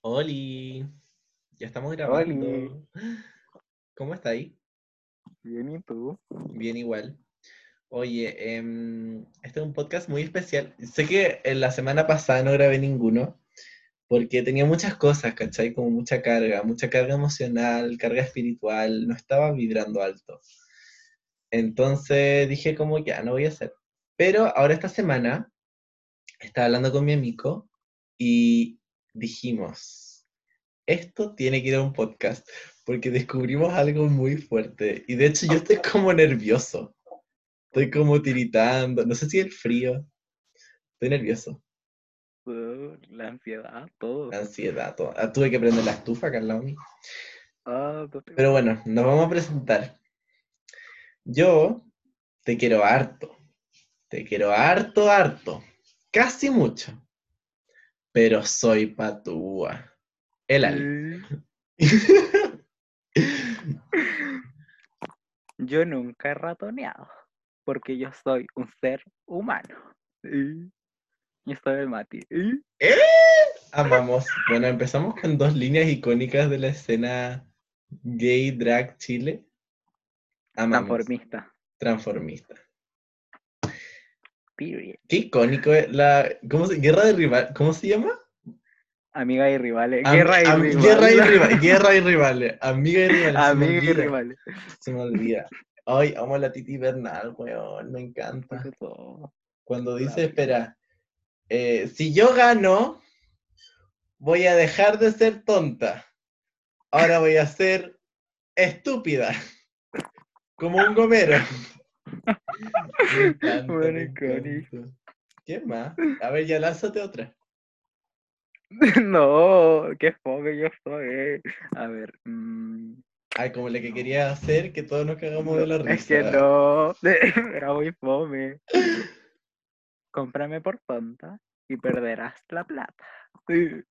Oli, ya estamos grabando. Oli. ¿Cómo está ahí? Bien, ¿y tú? Bien igual. Oye, em, este es un podcast muy especial. Sé que en la semana pasada no grabé ninguno porque tenía muchas cosas, ¿cachai? Como mucha carga, mucha carga emocional, carga espiritual, no estaba vibrando alto. Entonces dije como ya, no voy a hacer. Pero ahora esta semana estaba hablando con mi amigo y dijimos, esto tiene que ir a un podcast porque descubrimos algo muy fuerte. Y de hecho yo estoy como nervioso. Estoy como tiritando, no sé si el frío. Estoy nervioso. La ansiedad, todo. La ansiedad, todo. Ah, tuve que prender la estufa mío. Ah, Pero bueno, nos vamos a presentar. Yo te quiero harto. Te quiero harto, harto. Casi mucho. Pero soy patúa. El Ali. Yo nunca he ratoneado, porque yo soy un ser humano. Y Yo soy el Mati. Y Amamos. Bueno, empezamos con dos líneas icónicas de la escena gay drag Chile. Amamos. Transformista. Transformista. Period. Qué icónico es la. ¿Cómo se, Guerra de rival. ¿Cómo se llama? Amiga y rivales. Am- Guerra y am- rivales. Guerra y. Guerra y rivales. Amiga y rivales. Amiga y olvida, rivales. Se me olvida. Ay, amo a la Titi Bernal, weón. Me encanta. Cuando dice, espera, eh, si yo gano, voy a dejar de ser tonta. Ahora voy a ser estúpida. Como un gomero. Me encanta, Bueno, me icónico. encanta. ¿Qué más? A ver, ya lánzate otra. No, qué fome yo soy. A ver. mm, Ay, como la que quería hacer, que todos nos cagamos de la risa. Es que no, era muy fome. Cómprame por tonta y perderás la plata. ¡Qué!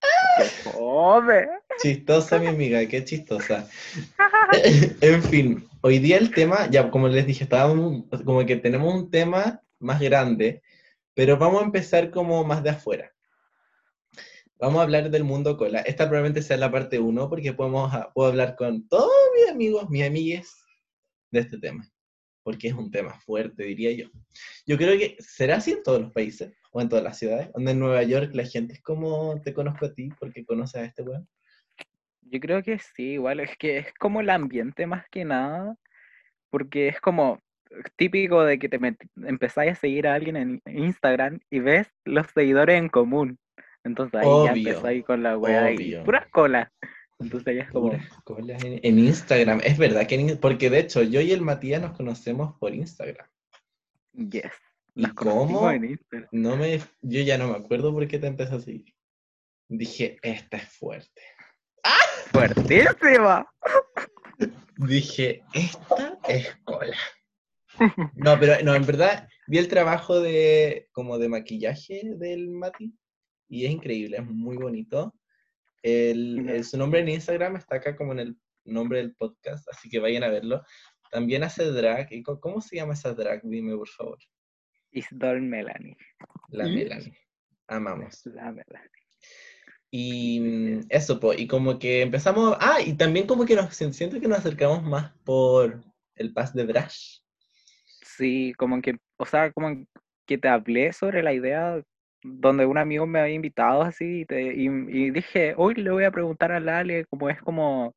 Chistosa, mi amiga, qué chistosa. en fin, hoy día el tema, ya como les dije, estábamos como que tenemos un tema más grande, pero vamos a empezar como más de afuera. Vamos a hablar del mundo cola. Esta probablemente sea la parte 1 porque podemos, a- puedo hablar con todos mis amigos, mis amigues de este tema, porque es un tema fuerte, diría yo. Yo creo que será así en todos los países o en todas las ciudades, donde en Nueva York la gente es como te conozco a ti porque conoces a este weón. Yo creo que sí, igual es que es como el ambiente más que nada, porque es como típico de que te empezáis a seguir a alguien en Instagram y ves los seguidores en común. Entonces ahí ya Obvio, empezáis con la wea y obvio. puras colas. Entonces ya es como, Puras colas en, en Instagram. Es verdad que en- porque de hecho yo y el Matías nos conocemos por Instagram. yes. ¿Y Las cómo? en Instagram. No me, yo ya no me acuerdo por qué te empecé a seguir. Dije, esta es fuerte. ¡Fuertísima! Dije, esta es cola. No, pero no, en verdad vi el trabajo de como de maquillaje del Mati y es increíble, es muy bonito. El, el- su nombre en Instagram está acá como en el nombre del podcast, así que vayan a verlo. También hace drag. ¿y ¿Cómo se llama esa drag? Dime, por favor. Isidore Melanie. La. Melanie. Amamos. La Melanie. Y mm, eso, pues, y como que empezamos. Ah, y también como que nos siento que nos acercamos más por el pass de Brash. Sí, como que, o sea, como que te hablé sobre la idea donde un amigo me había invitado así y, te- y, y dije, hoy le voy a preguntar a Lale, como es como,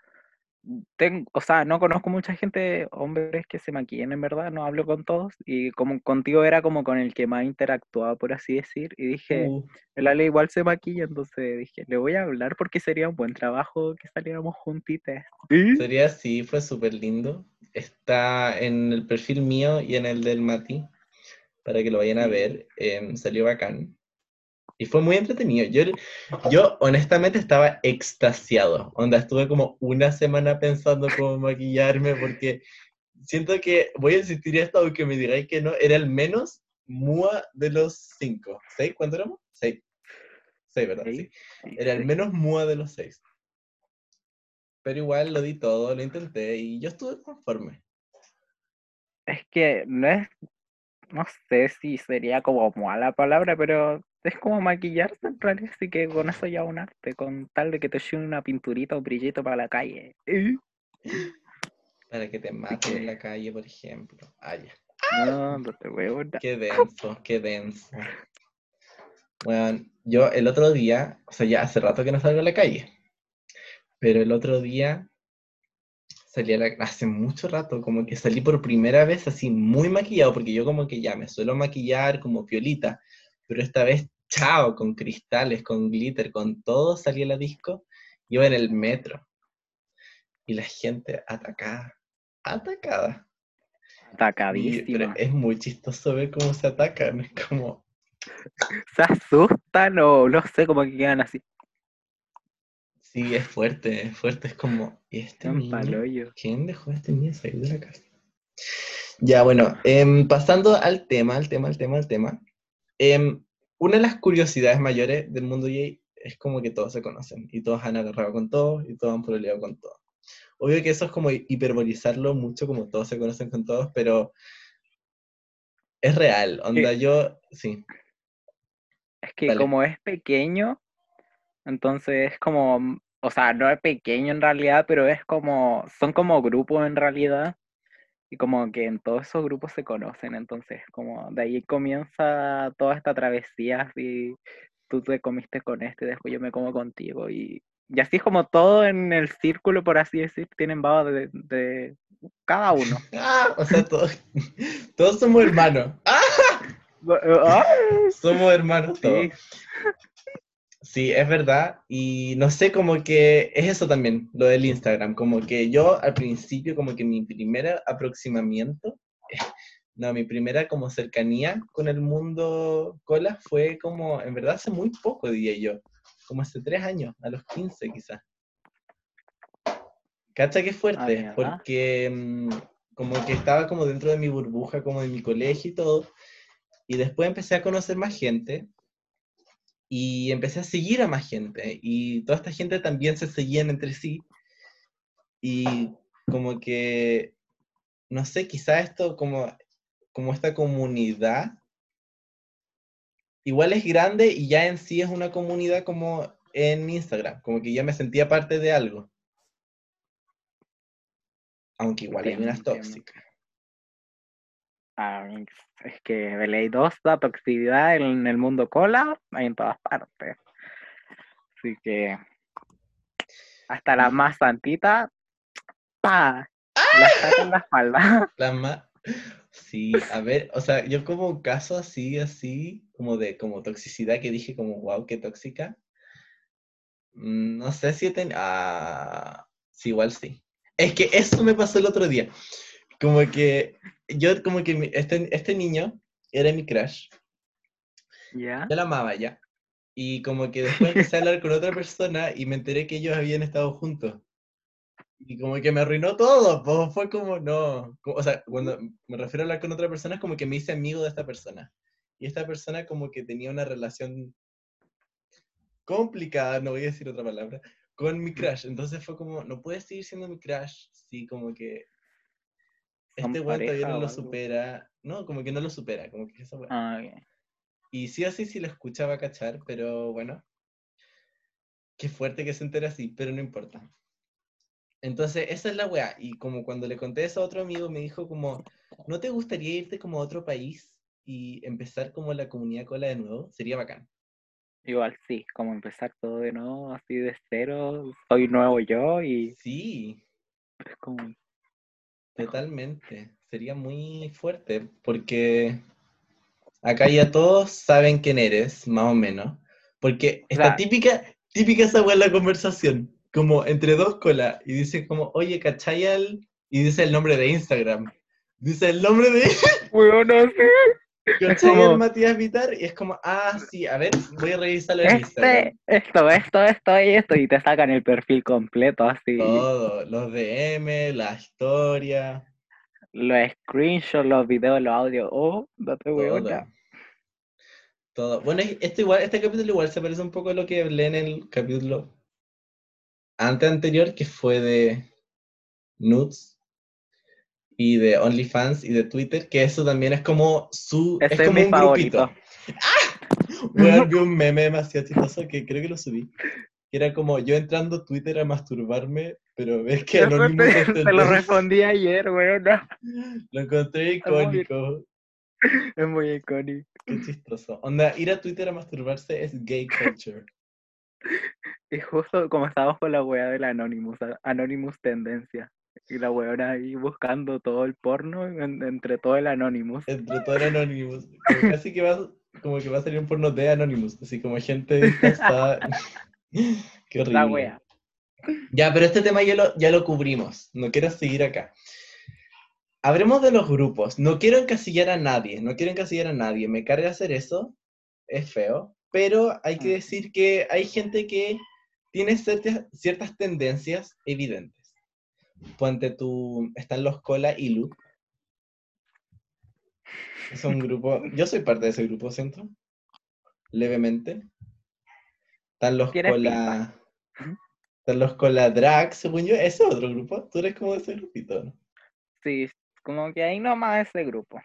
ten- o sea, no conozco mucha gente, hombres que se maquillen en verdad, no hablo con todos y como contigo era como con el que más interactuaba, por así decir, y dije, Uh, el Ale igual se maquilla, entonces dije, le voy a hablar porque sería un buen trabajo que saliéramos juntitas. sería así, fue súper lindo. Está en el perfil mío y en el del Mati, para que lo vayan a ver. em, salió bacán. Y fue muy entretenido. Yo, yo honestamente estaba extasiado. Onda, estuve como una semana pensando cómo maquillarme porque siento que voy a insistir esto aunque me digáis que no, era el menos mua de los cinco. ¿Seis? ¿Cuánto éramos? Seis. Seis, ¿verdad? Sí. Era el menos mua de los seis. Pero igual lo di todo, lo intenté y yo estuve conforme. Es que no es, no sé si sería como mala palabra, pero es como maquillarse en realidad, así que con eso ya un arte, con tal de que te lleve una pinturita o brillito para la calle. Para que te maten en la calle, por ejemplo. Ah, ya. No, no te veo. Qué denso, qué denso. Bueno, yo el otro día, o sea, ya hace rato que no salgo a la calle, pero el otro día salí a la, hace mucho rato, como que salí por primera vez así muy maquillado, porque yo como que ya me suelo maquillar como piolita, pero esta vez, chao, con cristales, con glitter, con todo salí a la disco, iba en el metro, y la gente atacada, atacada. Atacadísima. es muy chistoso ver cómo se atacan, es como... Se asustan o no sé, como que quedan así. Sí, es fuerte, es fuerte, es como, ¿y este niño? ¿Quién dejó a este niño salir de la casa? Ya, bueno, em, pasando al tema, al tema, al tema, al tema. Em, una de las curiosidades mayores del mundo gay es como que todos se conocen y todos han agarrado con todos y todos han peleado con todos. Obvio que eso es como hiperbolizarlo mucho, como todos se conocen con todos, pero es real. Onda, yo, sí. Es que como es pequeño, entonces es como, o sea, no es pequeño en realidad, pero es como, son como grupos en realidad. Y como que en todos esos grupos se conocen, entonces como de ahí comienza toda esta travesía, así tú te comiste con este, después yo me como contigo. Y, y así es como todo en el círculo, por así decir, tienen baba de, de cada uno. Ah, o sea, todos, todos somos hermanos. ¡Ah! Somos hermanos todos. Sí, es verdad. Y no sé, como que es eso también, lo del Instagram. Como que yo al principio, como que mi primer aproximamiento, no, mi primera como cercanía con el mundo cola fue como, en verdad, hace muy poco, diría yo. Como hace tres años, a los 15 quizás. ¿Cacha que fuerte? Ah, porque mm, como que estaba como dentro de mi burbuja, como de mi colegio y todo. Y después empecé a conocer más gente y empecé a seguir a más gente y toda esta gente también se seguían entre sí y como que, no sé, quizá esto como, como esta comunidad igual es grande y ya en sí es una comunidad como en Instagram, como que ya me sentía parte de algo. Aunque igual hay unas tóxicas. Ah, es que de 2 la toxicidad en el mundo cola hay en todas partes. Así que hasta la más santita, ¡pa! La en la espalda. La más... Sí, a ver, o sea, yo como un caso así, así, como de como toxicidad que dije como, wow, qué tóxica. Mm, no sé si ten... Ah, sí, igual sí. Es que eso me pasó el otro día. Como que yo como que este, este niño era mi crush. ¿Ya? Yo la amaba ya. Y como que después empecé a hablar con otra persona y me enteré que ellos habían estado juntos. Y como que me arruinó todo, pues fue como, no. o sea, cuando me refiero a hablar con otra persona es como que me hice amigo de esta persona. Y esta persona como que tenía una relación complicada, no voy a decir otra palabra, con mi crush. Entonces fue como, no puedes seguir siendo mi crush, sí, como que este weón todavía no lo supera. No, como que no lo supera, como que eso ah, Y sí así sí lo escuchaba cachar, pero bueno. Qué fuerte que se entere así, pero no importa. Entonces, esa es la weá. Y como cuando le conté eso a otro amigo, me dijo como, ¿no te gustaría irte como a otro país y empezar como la comunidad cola de nuevo? Sería bacán. Igual sí, como empezar todo de nuevo, así de cero, soy nuevo yo y... Sí. Es como Totalmente. Sería muy fuerte porque acá ya todos saben quién eres, más o menos. Porque esta típica, típica esa la conversación, como entre dos colas, y dice como, oye, ¿cachai Y dice el nombre de Instagram. Dice el nombre de... Bueno, sé. ¿Cachai Matías Vitar? Y es como, ah, sí, a ver, voy a revisarlo en este, Esto, esto, esto y esto, y te sacan el perfil completo así. Todo, los DM, la historia. Los screenshots, los videos, los audios, oh, no te voy Todo. Bueno, este, igual, este capítulo igual se parece un poco a lo que hablé en el capítulo antes anterior, que fue de Nudes y de OnlyFans y de Twitter, que eso también es como su... es como un grupito. ¡Ah! Bueno, vi un meme demasiado chistoso que creo que lo subí. Que era como yo entrando a Twitter a masturbarme, pero ves que Anonymous te, te lo respondí ayer, weón. no. Lo encontré icónico. Es muy icónico. Qué chistoso. Onda, ir a Twitter a masturbarse es gay culture. Y justo como estábamos con la wea del Anonymous, Anonymous Tendencia. Y la weona ahí buscando todo el porno en- entre todo el Anonymous. Entre todo el Anonymous. Como casi que va, como que va a salir un porno de Anonymous. Así como gente disfrazada. Qué horrible. La wea. Ya, pero este tema ya lo, ya lo cubrimos. No quiero seguir acá. Hablemos de los grupos. No quiero encasillar a nadie. No quiero encasillar a nadie. Me carga hacer eso. Es feo. Pero hay que Mm. decir que hay gente que tiene ciertas, ciertas tendencias evidentes. Ponte tú. Están los Cola Ilu. Es un grupo. Yo soy parte de ese grupo, siento. Levemente. Están los Cola. Ujú. Están los Cola Drag, según yo. Ese es otro grupo. Tú eres como de ese grupito, ¿no? Sí, como que ahí nomás ese grupo.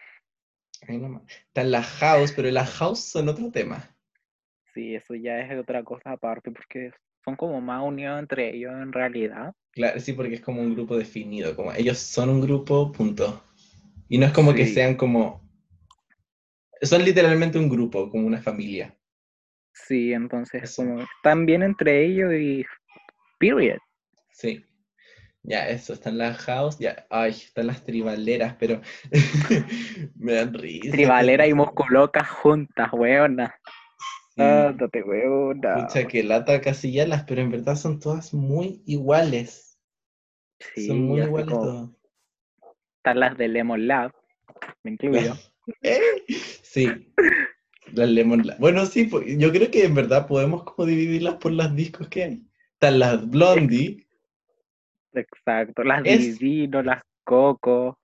Ahí nomás. Están las House, pero las House son otro tema. Sí, eso ya es otra cosa aparte porque son como más unidos entre ellos en realidad. Claro, sí, porque es como un grupo definido. Como ellos son un grupo, punto. Y no es como que sean como. Son literalmente un grupo, como una familia. Sí, entonces Eso. como están bien entre ellos y period. Sí. Ya, eso, están las house, ya, ay, están las tribaleras, pero me dan risa. Tribalera y musculocas juntas, weona. Ándate, pucha, que lata casillarlas, pero en verdad son todas muy iguales. Sí, son muy iguales como todas. están las de Lemon Lab, me incluyo. ¿Eh? Sí, las Lemon Lab. Bueno, sí, po- yo creo que en verdad podemos como dividirlas por las discos que hay. Están las Blondie, Exacto, las Es- Divino, las Coco.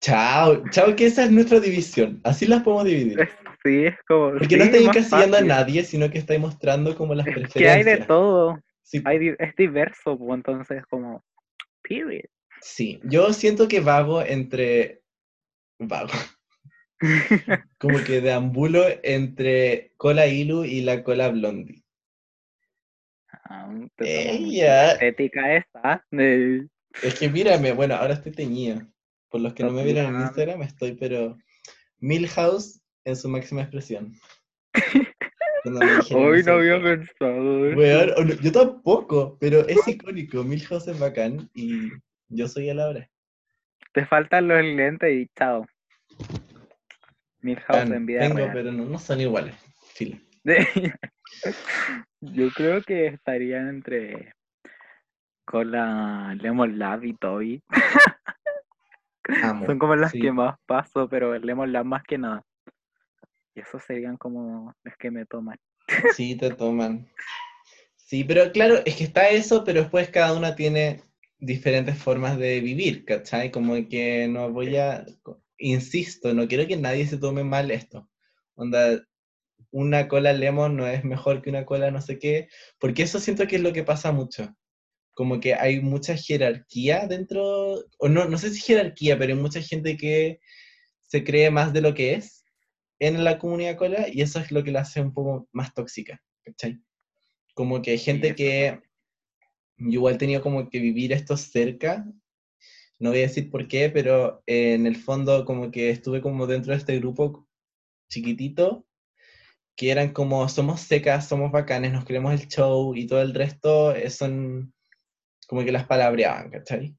chao, chao, que esa es nuestra división. Así las podemos dividir. Es- Sí, es como. Porque sí, no estáis más encasillando a nadie, sino que estáis mostrando como las preferencias. Que hay de todo. Sí, Hay, es diverso, pues, entonces, como. Period. Sí, yo siento que vago entre. Vago. Como que deambulo entre Cola Ilu y la Cola Blondie. Ah, Ella. la estética esta. Es que mírame, bueno, ahora estoy teñida. Por los que no me vieron en. Instagram, estoy, pero. Milhouse en su máxima expresión. Hoy no había pensado. yo tampoco, pero es icónico. Milhouse es bacán y yo soy a la hora. Te faltan los lentes y chao. Milhouse en vida Tengo, real. pero no, no son iguales. Filo. Yo creo que estaría entre con la Lemon Lab y Toby. Amo. Son como las sí. que más paso, pero el Lemon Lab más que nada. Y esos serían como los que me toman. Sí, te toman. Sí, pero claro, es que está eso, pero después cada una tiene diferentes formas de vivir, ¿cachai? Como que no voy a, insisto, no quiero que nadie se tome mal esto. Onda, una cola lemon no es mejor que una cola no sé qué, porque eso siento que es lo que pasa mucho. Como que hay mucha jerarquía dentro, o no, no sé si jerarquía, pero hay mucha gente que se cree más de lo que es en la comunidad cola y eso es lo que la hace un poco más tóxica, ¿cachai? Como que hay gente que yo igual he tenido como que vivir esto cerca, no voy a decir por qué, pero eh, en el fondo como que estuve como dentro de este grupo chiquitito, que eran como somos secas, somos bacanes, nos queremos el show y todo el resto eh, son como que las palabreaban, ¿cachai?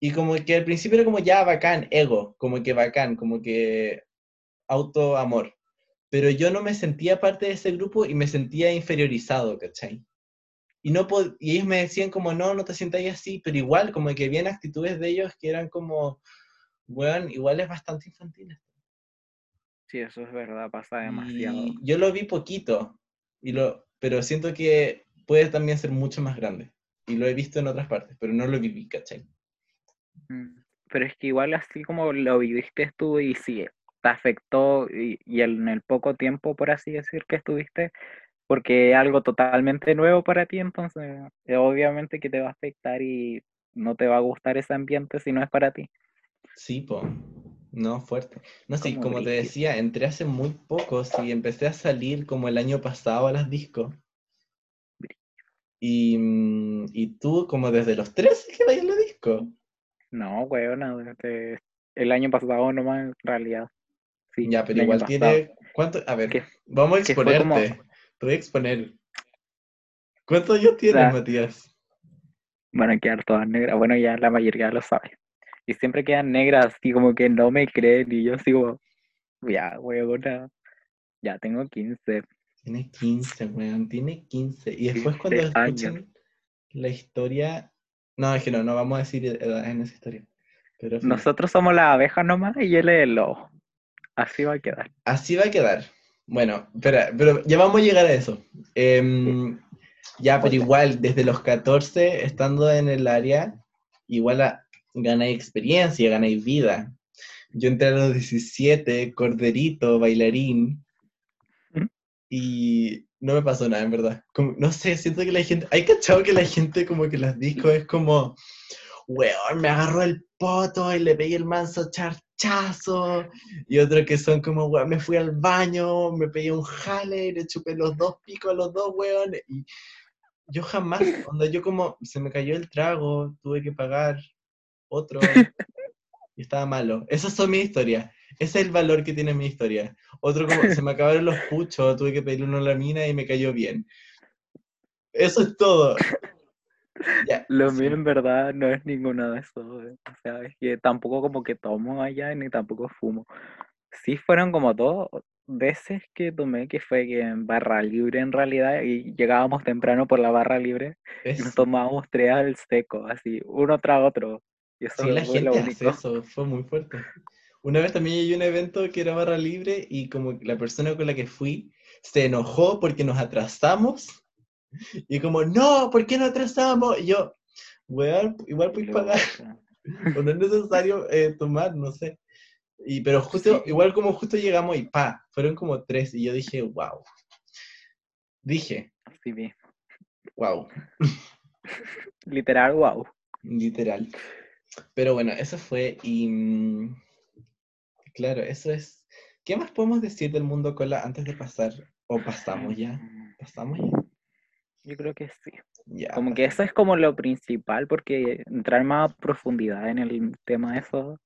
Y como que al principio era como ya bacán, ego, como que bacán, como que auto-amor. Pero yo no me sentía parte de ese grupo y me sentía inferiorizado, ¿cachai? Y, no y ellos me decían como, no, no te sientas así, pero igual, como que habían actitudes de ellos que eran como, weón, igual es bastante infantil. Sí, eso es verdad, pasa demasiado. Y yo lo vi poquito, y lo, pero siento que puede también ser mucho más grande. Y lo he visto en otras partes, pero no lo viví, ¿cachai? Mm, Pero es que igual así como lo viviste tú y si te afectó y, y en el poco tiempo, por así decir, que estuviste, porque es algo totalmente nuevo para ti, entonces eh, obviamente que te va a afectar y no te va a gustar ese ambiente si no es para ti. Sí, po. No, fuerte. No, sí, Como te decía, entré hace muy poco, sí, empecé a salir como el año pasado a las discos. Y, mm, y tú como desde los 13 que vais a la disco. No, weón, desde el año pasado nomás, en realidad. Sí, Ya, pero igual tiene... ¿Cuánto? A ver, vamos a como- exponerte. Te voy a exponer. ¿Cuántos años tienes, Matías? Van a quedar todas negras. Bueno, ya la mayoría lo sabe. Y siempre quedan negras, así como que no me creen. Y yo sigo, ya, weona. Ya tengo 15. Tiene 15, weón, tiene 15. Y después 15 cuando años. escuchen la historia... No, es que no, no vamos a decir edad en esa historia. Pero. Nosotros somos las abejas nomás y él es el lobo. Así va a quedar. Así va a quedar. Bueno, espera, pero ya vamos a llegar a eso. Em, ya, pero igual, desde los 14, estando en el área, igual a- ganáis experiencia, ganáis vida. Yo entré a los 17, corderito, bailarín, ¿Mm? y no me pasó nada, en verdad. Como- no sé, siento que la gente, hay cachado que la gente como que las discos es como, weón, me agarró el poto y le pegué el manso charchazo, y otros que son como, weón, me fui al baño, me pegué un jale le chupé los dos picos a los dos, weón, y yo jamás, onda, yo como, se me cayó el trago, tuve que pagar otro, y estaba malo. Esas son mis historias. Ese es el valor que tiene mi historia. Otro como, se me acabaron los puchos, tuve que pedirle uno a la mina y me cayó bien. Eso es todo. Ya, Lo sí. mío en verdad no es ninguno de esos. eh. O sea, es que tampoco como que tomo allá ni tampoco fumo. Sí fueron como dos veces que tomé, que fue que en barra libre en realidad, y llegábamos temprano por la barra libre y nos tomábamos tres al seco, así, uno tras otro. Y eso Sí, la fue lo gente hace único. eso, fue muy fuerte. Una vez también hay un evento que era barra libre y como la persona con la que fui se enojó porque nos atrasamos y como, no, ¿por qué nos atrasamos? Y yo, weón, igual puedes pagar, o no es necesario eh, tomar, no sé. Y, pero justo, igual como justo llegamos y pa, fueron como tres y yo dije, wow. Dije, wow, Literal, wow. literal. Pero bueno, eso fue y... mm, Claro, eso es... ¿Qué más podemos decir del mundo cola antes de pasar? ¿O pasamos ya? Mm, ¿Pasamos ya? Yo creo que sí. Como que eso es como lo principal, porque entrar más a profundidad en el tema de eso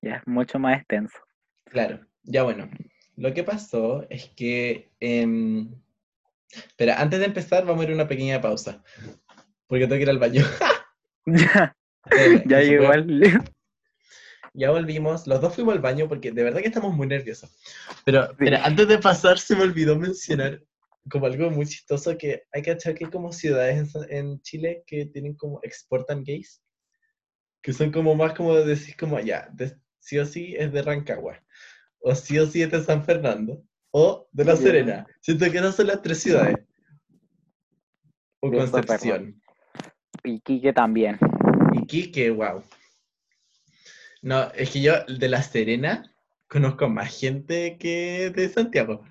ya es mucho más extenso. Claro, ya bueno. Lo que pasó es que... em, Espera, antes de empezar vamos a ir a una pequeña pausa. Porque tengo que ir al baño. Ya, Eh, ya igual. Ya volvimos, los dos fuimos al baño porque de verdad que estamos muy nerviosos. Pero, Sí. pero antes de pasar se me olvidó mencionar como algo muy chistoso que hay que achar que hay como ciudades en, en Chile que tienen como exportan gays, que son como más como decir como ya, de- sí o sí es de Rancagua, o sí o sí es de San Fernando, o de La. Serena. Siento que esas son las tres ciudades. O San Concepción. Y Quique también. Iquique, wow. No, es que yo de La Serena conozco más gente que de Santiago.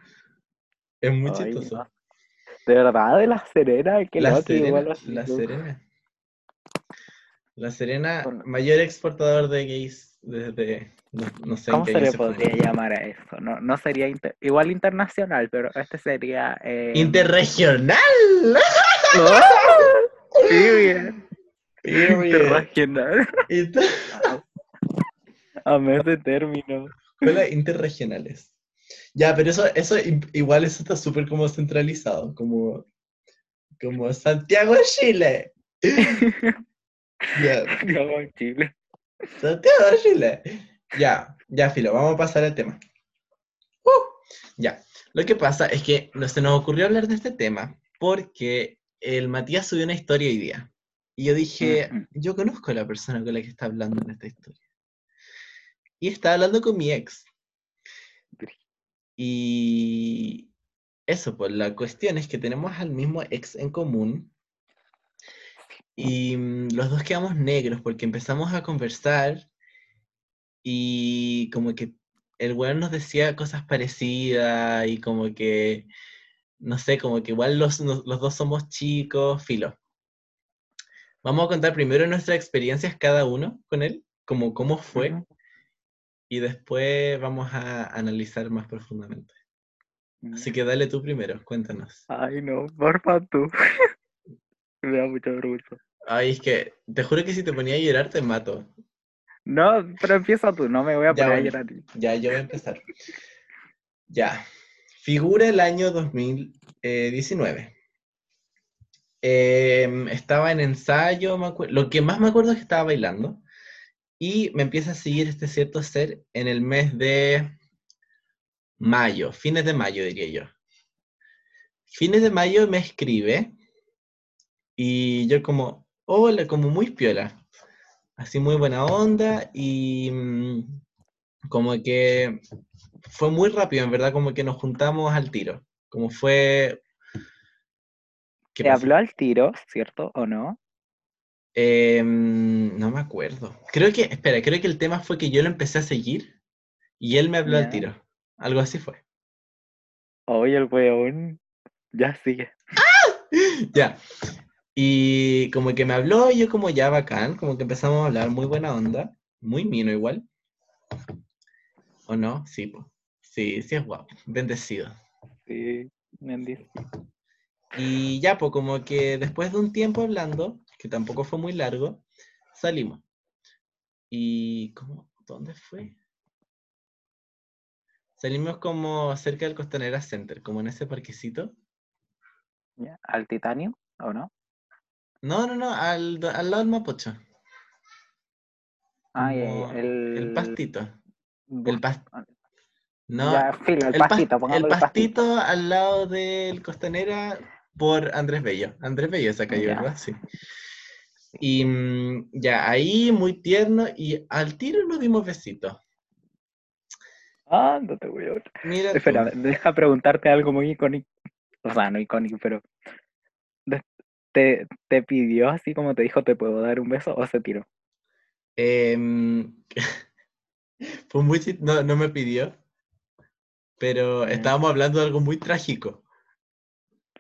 Es muy Ay, chistoso. no. De verdad, de la Serena, que La Serena, igual La. Serena. La Serena, Bueno. mayor exportador de gays desde, no, no sé en ¿Cómo qué se le se podría llamar a eso? No, no sería inter- igual internacional, pero este sería. eh, Interregional. ¡Oh! Sí, bien. Interregional. Inter- A ese término. Escuelas interregionales. Ya, pero eso, eso igual eso está súper como centralizado, como, como Santiago, Chile. Ya, Yo en Chile. Santiago, Chile. Ya, ya, Filo, vamos a pasar al tema. Uh, ya, lo que pasa es que no se nos ocurrió hablar de este tema porque el Matías subió una historia hoy día. Y yo dije, yo conozco a la persona con la que está hablando en esta historia. Y está hablando con mi ex. Y eso, pues la cuestión es que tenemos al mismo ex en común y mm, los dos quedamos negros porque empezamos a conversar y como que el weón nos decía cosas parecidas y como que, no sé, como que igual los, los dos somos chicos, filo. Vamos a contar primero nuestras experiencias cada uno con él, como cómo fue. Y después vamos a analizar más profundamente. Así Mm. que dale tú primero, cuéntanos. Ay, no, porfa tú. Me da mucha vergüenza. Ay, es que te juro que si te ponía a llorar te mato. No, pero empieza tú, no me voy a Ya, poner a bueno. llorar. Ya, yo voy a empezar. Ya. Figura el año 2019. Em, estaba en ensayo, me lo que más me acuerdo es que estaba bailando. Y me empieza a seguir este cierto ser en el mes de mayo, fines de mayo diría yo. Fines de mayo me escribe y yo como, hola, como muy piola, así muy buena onda y mm, como que fue muy rápido, en verdad, como que nos juntamos al tiro, como fue... ¿Qué ¿Te pasó? habló al tiro, cierto o no? Em, no me acuerdo. Creo que, espera, creo que el tema fue que yo lo empecé a seguir y él me habló al tiro. Algo así fue. Oye, el weón. Ya sigue. Ya. Y como que me habló yo como ya bacán, como que empezamos a hablar muy buena onda, muy mino igual. ¿O no? Sí, po. Sí, sí es guapo, bendecido. Sí, dicho. Y ya, pues como que después de un tiempo hablando, que tampoco fue muy largo, salimos. Y ¿cómo? ¿Dónde fue? Salimos como cerca del Costanera Center, como en ese parquecito. ¿Al Titanium o no? No, no, no, al, al lado del Mapocho. Ah, el... el pastito. El pas- ah, No, ya, filo, el, el, pas- pastito, el pastito. pastito al lado del Costanera por Andrés Bello. Andrés Bello esa calle. ¿verdad? Sí. Y mm, ya, ahí muy tierno y al tiro nos dimos besitos. Ah, no te voy a ver. Mira tú. Espera, deja preguntarte algo muy icónico. O sea, no icónico, pero. ¿Te, te pidió así como te dijo, te puedo dar un beso o se tiró? Em, fue muy no, no me pidió, pero Ya. estábamos hablando de algo muy trágico.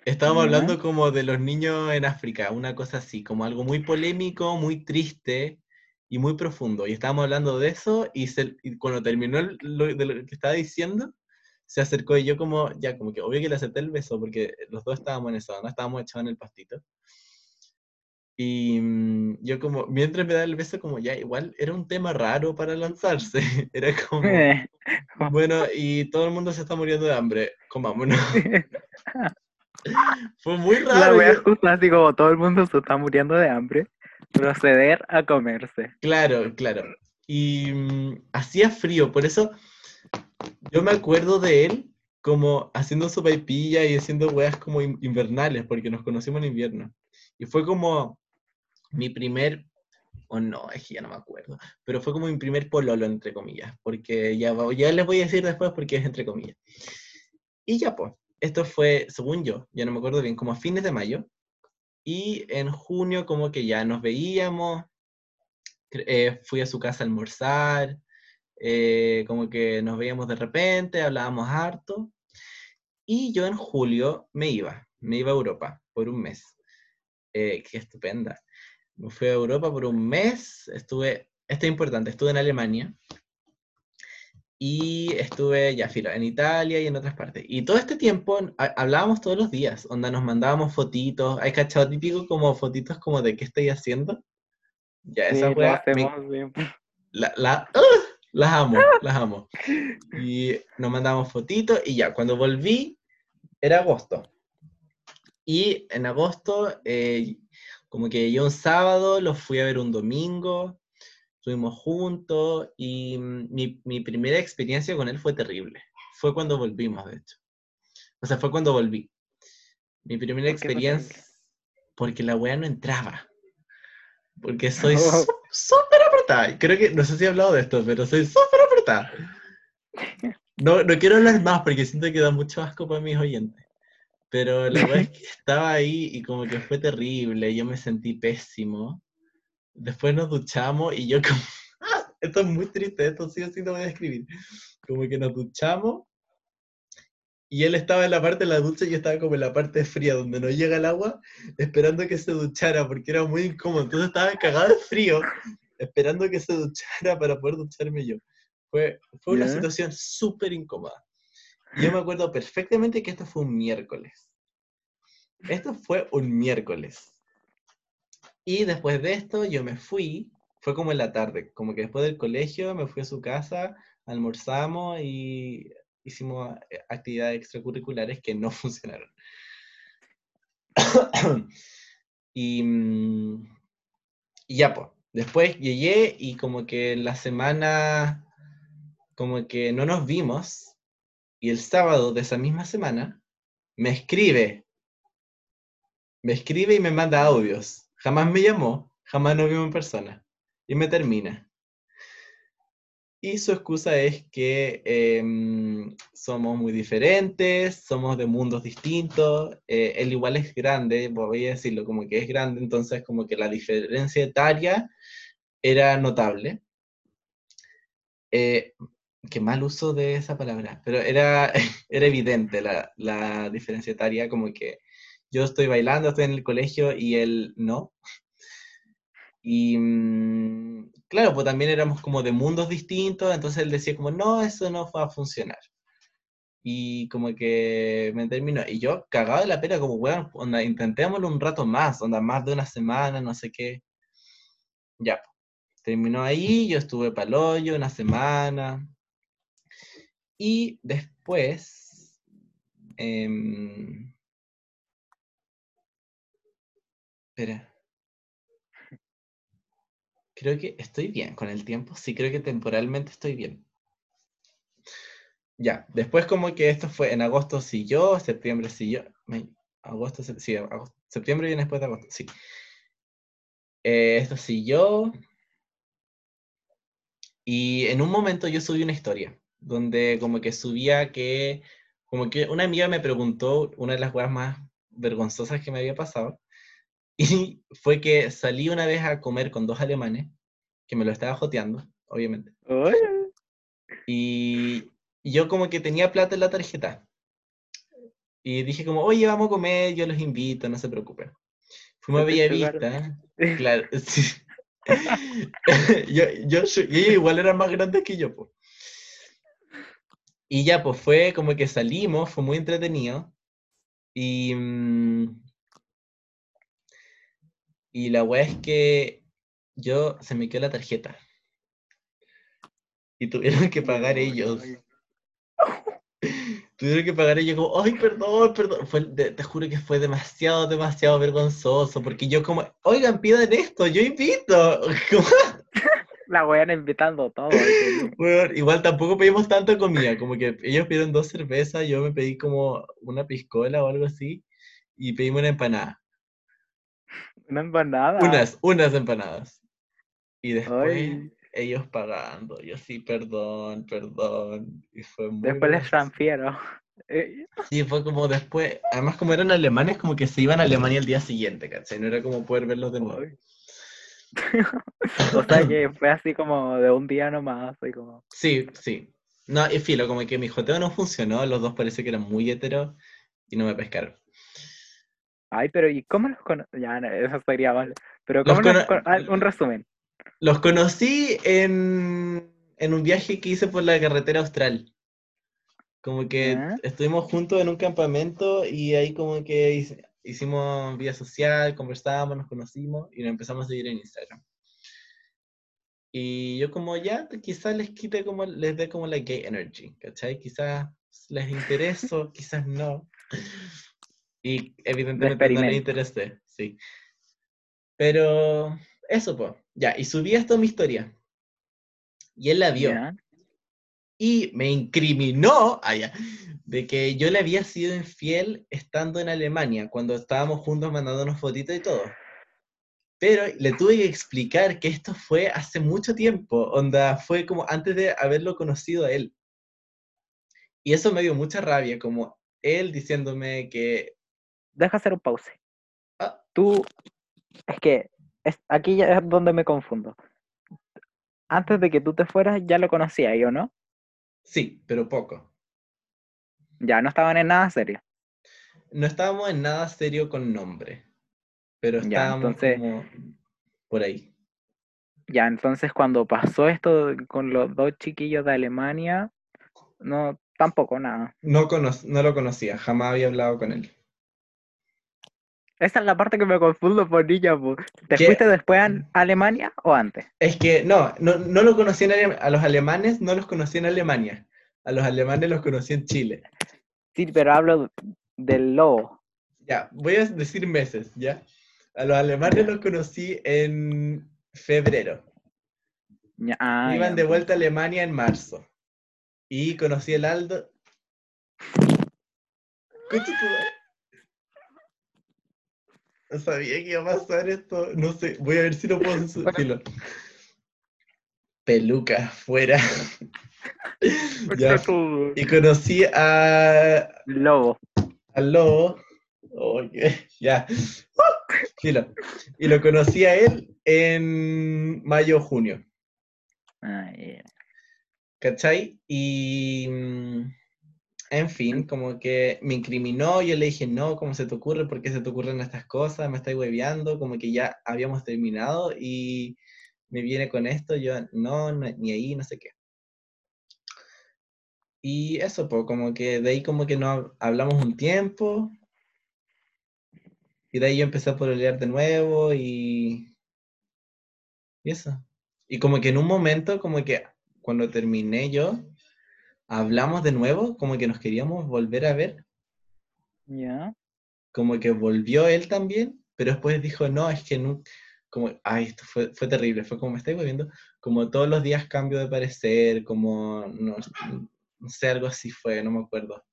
Estábamos hablando como de los niños en África, una cosa así, como algo muy polémico, muy triste y muy profundo. Y estábamos hablando de eso y, se- y cuando terminó el- lo, de lo que estaba diciendo, se acercó y yo como, ya, como que obvio que le acepté el beso porque los dos estábamos en eso, ¿no? Estábamos echados en el pastito. Y mm, yo como, mientras me da el beso, como ya, igual era un tema raro para lanzarse. Era como, bueno, y todo el mundo se está muriendo de hambre, comámonos. Fue muy La raro. wea yo- justo así como todo el mundo se está muriendo de hambre. Proceder a comerse. Claro, claro. Y mm, hacía frío, por eso yo me acuerdo de él como haciendo sopaipilla y haciendo weas como in- invernales, porque nos conocimos en invierno. Y fue como mi primer, o no, es que ya no me acuerdo, pero fue como mi primer pololo, entre comillas, porque ya, ya les voy a decir después porque es entre comillas. Y ya, pues, esto fue, según yo, ya no me acuerdo bien, como a fines de mayo. Y en junio como que ya nos veíamos, eh, fui a su casa a almorzar, eh, como que nos veíamos de repente, hablábamos harto. Y yo en julio me iba, me iba a Europa por un mes. Eh, qué estupenda. Me fui a Europa por un mes, estuve, esto es importante, estuve en Alemania y estuve ya, filo, en Italia y en otras partes. Y todo este tiempo ha- hablábamos todos los días, onda nos mandábamos fotitos, hay cachado típico como fotitos como de qué estoy haciendo. Ya, Sí, esa lo wea me- la- la- ¡ah! las amo, las amo. Y nos mandamos fotitos y ya, cuando volví era agosto. Y en agosto, eh, como que yo un sábado, los fui a ver un domingo, estuvimos juntos y mm, mi, mi primera experiencia con él fue terrible. Fue cuando volvimos, de hecho. O sea, fue cuando volví. Mi primera ¿Por experiencia, porque la wea no entraba. Porque soy Oh. sú- súper apretada. Creo que, no sé si he hablado de esto, pero soy súper apretada. No, no quiero hablar más porque siento que da mucho asco para mis oyentes. Pero la verdad es que estaba ahí y como que fue terrible, yo me sentí pésimo. Después nos duchamos y yo como... Esto es muy triste, esto sí o sí lo voy a escribir. Como que nos duchamos y él estaba en la parte de la ducha y yo estaba como en la parte fría donde no llega el agua, esperando que se duchara porque era muy incómodo. Entonces estaba cagado de frío, esperando que se duchara para poder ducharme yo. Fue, fue una Ya. situación súper incómoda. Yo me acuerdo perfectamente que esto fue un miércoles. Esto fue un miércoles. Y después de esto yo me fui, fue como en la tarde, como que después del colegio me fui a su casa, almorzamos y hicimos eh, actividades extracurriculares que no funcionaron. y, mm, y ya, pues, después llegué y como que la semana, como que no nos vimos, y el sábado de esa misma semana me escribe, me escribe y me manda audios. Jamás me llamó, jamás nos vimos en persona. Y me termina. Y su excusa es que em, somos muy diferentes, somos de mundos distintos. eh, él igual es grande, voy a decirlo, como que es grande, entonces como que la diferencia etaria era notable. Eh, qué mal uso de esa palabra, pero era, era evidente la, la diferencia etaria, como que yo estoy bailando, estoy en el colegio y él no. Y mm, claro, pues también éramos como de mundos distintos, entonces él decía como, no, eso no va a funcionar. Y como que me terminó, y yo cagado de la pena, como, weón, onda, intentémoslo un rato más, onda, más de una semana, no sé qué. Ya, pues, terminó ahí, yo estuve pa'l hoyo una semana. Y después, em, espera. Creo que estoy bien con el tiempo. Sí, creo que temporalmente estoy bien. Ya, después como que esto fue en agosto siguió, septiembre siguió. Agosto, sí, agosto- septiembre viene después de agosto, sí. Eh, esto siguió. Y en un momento yo subí una historia, donde como que subía que, como que una amiga me preguntó una de las cosas más vergonzosas que me había pasado, y fue que salí una vez a comer con dos alemanes, que me lo estaba joteando, obviamente, Uy, y yo como que tenía plata en la tarjeta, y dije como, oye, vamos a comer, yo los invito, no se preocupen. Fuimos a Bellavista, claro, sí. yo, yo, soy- y ellos igual eran más grandes que yo, pues. Y ya, pues fue como que salimos, fue muy entretenido. Y, mm, y la weá es que yo se me quedó la tarjeta. Y tuvieron que pagar ellos. Tuvieron que pagar ellos como, ay, perdón, perdón. Fue, te juro que fue demasiado, demasiado vergonzoso. Porque yo como, oigan, pidan esto, yo invito. La weón invitando todo. igual tampoco pedimos tanta comida, como que ellos pidieron dos cervezas, yo me pedí como una piscola o algo así, y pedimos una empanada. Una empanada. Unas, unas empanadas. Y después Ay. ellos pagando, yo sí, perdón, perdón. Y fue muy Después les transfiero. Eh, Sí, fue como después, además como eran alemanes, como que se iban a Alemania el día siguiente, ¿cachai? No era como poder verlos de nuevo. o sea que fue así como de un día nomás, así como. Sí, sí. No, y filo, como que mi joteo no funcionó, los dos parece que eran muy heteros y no me pescaron. Ay, pero ¿y cómo los conoces? Ya, no, eso sería mal. Pero Los ¿cómo los cono- con- ah, Un resumen. Los conocí en, en un viaje que hice por la carretera austral. Como que Ya. estuvimos juntos en un campamento y ahí como que hicimos vía social, conversamos, nos conocimos y nos empezamos a seguir en Instagram. Y yo como ya, quizás les quite como, les dé como la gay energy, ¿cachai? Quizás les intereso, quizás no. Y evidentemente no experimento. interesé, sí. Pero eso, pues. Ya, y subí esto a mi historia. Y él la vio. Ya. Y me incriminó allá, de que yo le había sido infiel estando en Alemania, cuando estábamos juntos mandándonos fotitos y todo. Pero le tuve que explicar que esto fue hace mucho tiempo, onda, fue como antes de haberlo conocido a él. Y eso me dio mucha rabia, como él diciéndome que, Deja hacer un pause. ah, Tú. Es que es, aquí ya es donde me confundo. Antes de que tú te fueras, ya lo conocía yo, ¿no? sí, pero poco. Ya no estaban en nada serio. No estábamos en nada serio con nombre, pero Ya, estábamos entonces- como por ahí. Ya, entonces cuando pasó esto con los dos chiquillos de Alemania, no, tampoco nada. No, no lo conocía, jamás había hablado con él. Esa es la parte que me confundo por niña. ¿Te fuiste después a Alemania o antes? Es que no, no, no lo conocí en Alemania. A los alemanes no los conocí en Alemania. A los alemanes los conocí en Chile. Sí, pero hablo del lobo. Ya, voy a decir meses, ¿ya? A los alemanes los conocí en febrero. Ah, Iban de vuelta a Alemania en marzo. Y conocí el Aldo. Sabía que iba a pasar esto. No sé, voy a ver si lo puedo decirlo. Peluca, fuera. Y conocí a. Lobo. Al lobo. ya. Y lo conocí a él en mayo junio. Ah, ¿Cachai? Y. En fin, como que me incriminó, yo le dije, no, ¿cómo se te ocurre? ¿Por qué se te ocurren estas cosas? Me estáis hueveando, como que ya habíamos terminado y me viene con esto, yo no, ni ahí, no sé qué. Y eso, pues, como que de ahí como que no hablamos un tiempo, y de ahí yo empecé a pololear de nuevo y... y eso. Y como que en un momento, como que cuando terminé yo, hablamos de nuevo, como que nos queríamos volver a ver. Ya. Como que volvió él también, pero después dijo, no, es que no, como, ay, esto fue, fue terrible, fue como me estoy viendo, como todos los días cambio de parecer, como, no, no, sé, algo así fue, no me acuerdo.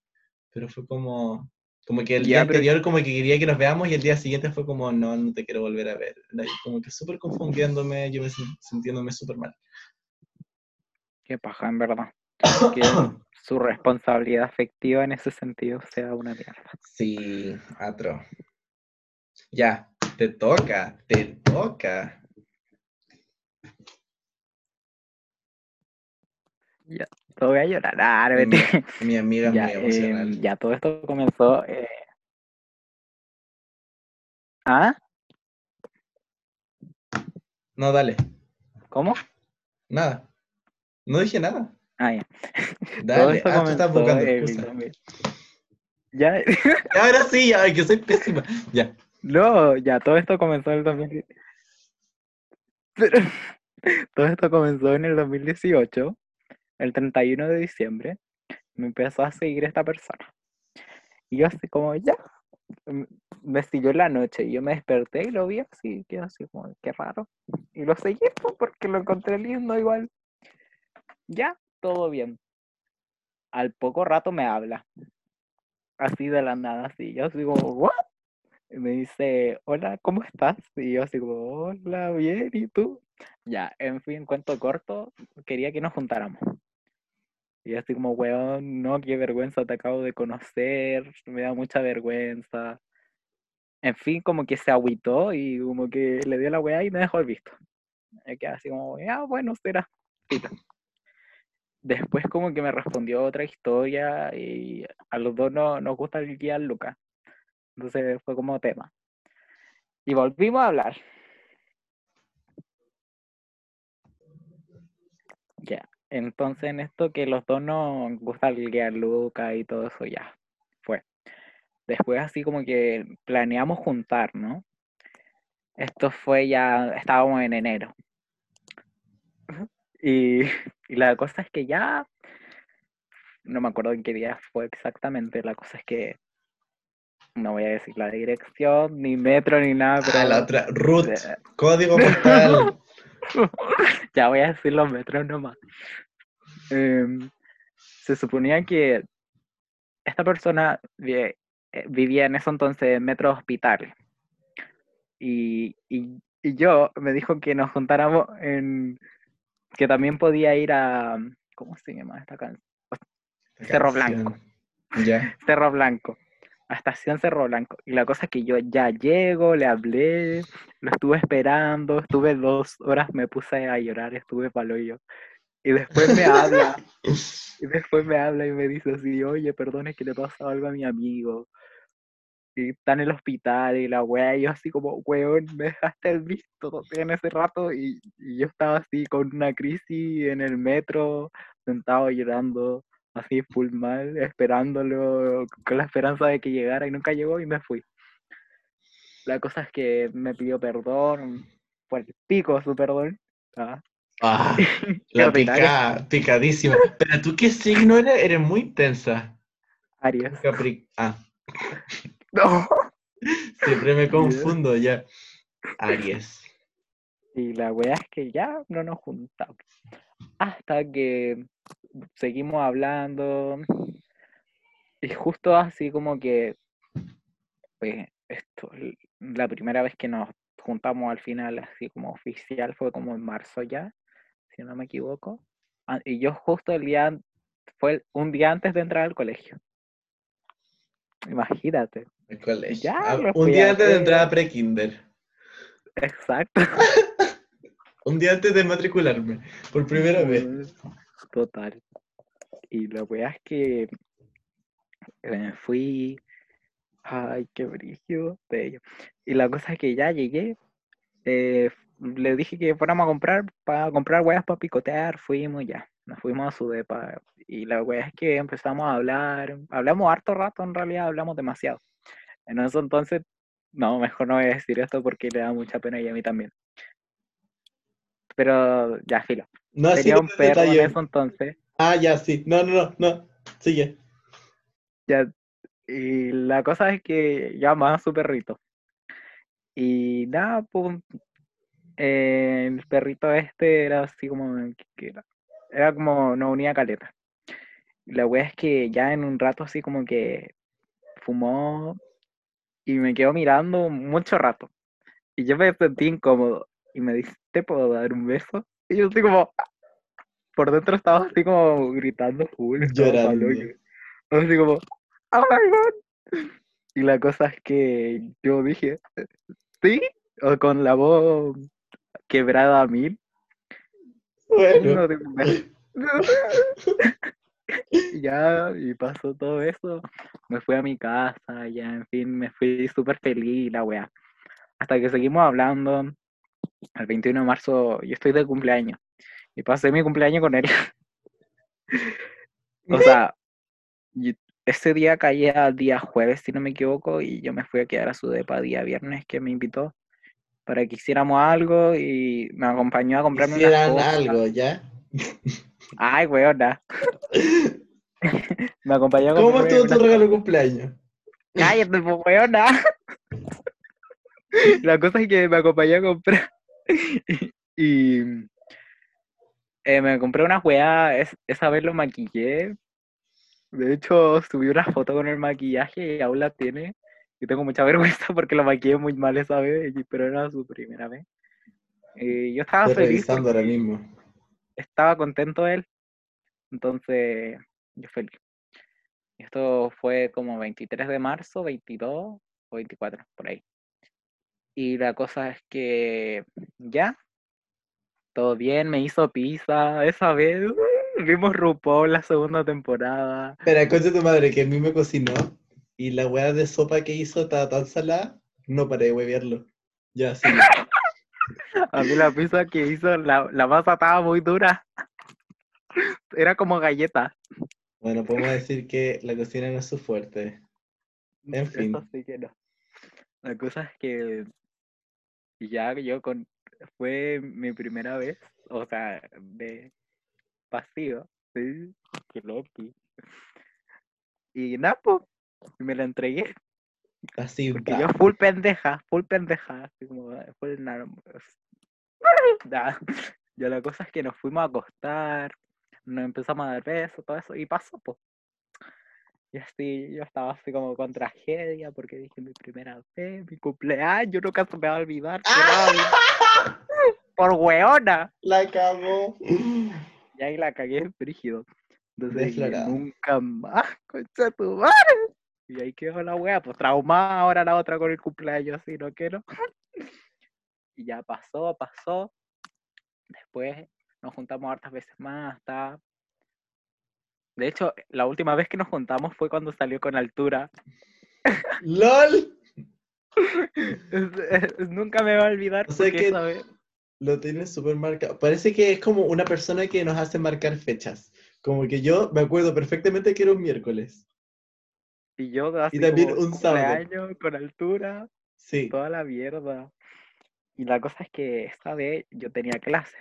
Pero fue como, como que el día anterior como que quería que nos veamos y el día siguiente fue como, no, no te quiero volver a ver. Como que súper confundiéndome, yo me sintiéndome súper mal. Qué paja, en verdad que su responsabilidad afectiva en ese sentido sea una mierda. Sí, atro. Ya, te toca, te toca. Ya, te voy a llorar. Ah, mi, amiga ya, muy emocional. Em, ya, todo esto comenzó. Eh... ¿Ah? No, dale. ¿Cómo? Nada. No dije nada. Ah, ya. Dale, ah, tú estás buscando Ya. Ahora sí, ya, que soy pésima. Ya. No, ya, todo esto comenzó en el 2018. todo esto comenzó en el 2018, el 31 de diciembre. Me empezó a seguir esta persona. Y yo así como, ya. Me siguió en la noche y yo me desperté y lo vi así, quedó así como, qué raro. Y lo seguí pues, porque lo encontré lindo igual. Ya, todo bien. Al poco rato me habla. Así de la nada, así. Yo como, ¿what? Y me dice, hola, ¿cómo estás? Y yo así como, hola, bien, ¿y tú? Ya, en fin, cuento corto, quería que nos juntáramos. Y así como, weón, no, qué vergüenza, te acabo de conocer, me da mucha vergüenza. En fin, como que se agüitó y como que le dio la weá y me dejó el visto. Me quedé así como, ah, bueno, será. Después como que me respondió otra historia y a los dos no, nos gusta el guía Lucas. Entonces fue como tema. Y volvimos a hablar. Ya. Entonces en esto que los dos nos gusta el guía Lucas y todo eso ya. Fue. Después así como que planeamos juntar, ¿no? Esto fue ya, estábamos en enero. Y, la cosa es que ya, no me acuerdo en qué día fue exactamente, la cosa es que no voy a decir la dirección, ni metro, ni nada. Ah, pero, la otra, root, código postal. ya voy a decir los metros nomás. Em, se suponía que esta persona eh, vivía en eso entonces en Metro Hospital. Y, y, y, yo me dijo que nos juntáramos en que también podía ir a, ¿cómo se llama esta canción? Cerro Blanco. Ya. Cerro Blanco. A estación Cerro Blanco. Y la cosa es que yo ya llego, le hablé, lo estuve esperando, estuve dos horas, me puse a llorar, estuve palo yo. Y después me habla, y después me habla y me dice así, oye, perdone que le pasó algo a mi amigo. Y está en el hospital y la wea, y yo así como, weón, me dejaste el visto en ese rato y, y yo estaba así con una crisis en el metro, sentado llorando, así full mal, esperándolo, con la esperanza de que llegara y nunca llegó y me fui. La cosa es que me pidió perdón, fue el pico su perdón. Ah, Ah, la pica, picadísima. Pero tú qué signo eres? Eres muy intensa. Aries. Capri... Ah, No. siempre me confundo ya. Aries. Y la weá es que ya no nos juntamos. Hasta que seguimos hablando. Y justo así como que, pues, esto, la primera vez que nos juntamos al final, así como oficial, fue como en marzo ya, si no me equivoco. Ah, Y yo justo el día, fue un día antes de entrar al colegio. Imagínate. El colegio. Ya, Ah, un día antes de entrar a pre-kinder. Exacto. Un día antes de matricularme. Por primera vez. Total. Y la weá es que me fui. Ay, qué brillo de ello. Y la cosa es que ya llegué. eh, le dije que fuéramos a comprar, para comprar weas para picotear. Fuimos ya. Nos fuimos a su depa. Y la weá es que empezamos a hablar. Hablamos harto rato, en realidad hablamos demasiado. En eso entonces, no, mejor no voy a decir esto porque le da mucha pena y a mí también. Pero ya, filo. No, sí, Tenía un ese perro en detalle. eso entonces. Ah, ya, sí. No, no, no, no. Sigue. Ya, y la cosa es que llama a su perrito. Y nada, pues, eh, el perrito este era así como, que era, era como, no unía caleta. La wea es que ya en un rato así como que fumó y me quedó mirando mucho rato. Y yo me sentí incómodo. Y me dice, ¿te puedo dar un beso? Y yo así como, por dentro estaba así como gritando full, Llorando. Así como, ¡Oh my god! Y la cosa es que yo dije, ¿sí? O con la voz quebrada a mil. Bueno. No. Y ya, y pasó todo eso. Me fui a mi casa, ya, en fin, me fui súper feliz, la weá. Hasta que seguimos hablando. El 21 de marzo, yo estoy de cumpleaños. Y pasé mi cumpleaños con él. O sea, ese día caía día jueves, si no me equivoco, y yo me fui a quedar a su depa día viernes que me invitó para que hiciéramos algo y me acompañó a comprarme unas Hicieran cosas. algo, ¿ya? Ay, weona. me acompañó a ¿Cómo estuvo tu regalo de cumpleaños? Cállate, pues, weona. La cosa es que me acompañó a comprar. y eh, me compré unas weas. es- esa vez lo maquillé. De hecho, subí una foto con el maquillaje y aún la tiene. Y tengo mucha vergüenza porque lo maquillé muy mal esa vez, pero era su primera vez. Y yo estaba Estoy feliz revisando ahora mismo. Estaba contento él. Entonces, yo feliz. Esto fue como 23 de marzo, 22 o 24, por ahí. Y la cosa es que ya, todo bien, me hizo pizza esa vez. Vimos RuPaul la segunda temporada. Espera, concha tu madre, que a mí me cocinó y la weá de sopa que hizo estaba tan salada, no paré de huevearlo. Ya, sí. A mí la pizza que hizo, la, la masa estaba muy dura. Era como galleta. Bueno, podemos decir que la cocina no es su fuerte. En fin. Eso sí que no. La cosa es que ya yo con fue mi primera vez, o sea, de pasivo, sí, que loco. Y nada, pues, me la entregué. Así Porque yo full pendeja, full pendeja, así como eh, full. Nah, Ya la cosa es que nos fuimos a acostar, nos empezamos a dar besos, todo eso, y pasó, pues. Y así, yo estaba así como con tragedia, porque dije mi primera vez, mi cumpleaños, nunca se me va a olvidar. Por weona. La cagó. Y ahí la cagué brígido. Entonces dije, nunca más, concha tu madre. Y ahí quedó la wea, pues traumada ahora la otra con el cumpleaños, así no quiero. Y ya pasó, pasó. Después nos juntamos hartas veces más, hasta. De hecho, la última vez que nos juntamos fue cuando salió con altura. ¡LOL! nunca me va a olvidar. O sea que- Lo tienes súper marcado. Parece que es como una persona que nos hace marcar fechas. Como que yo me acuerdo perfectamente que era un miércoles. Y yo así también como un cumpleaños, con altura, Sí. toda la mierda. Y la cosa es que esta vez yo tenía clase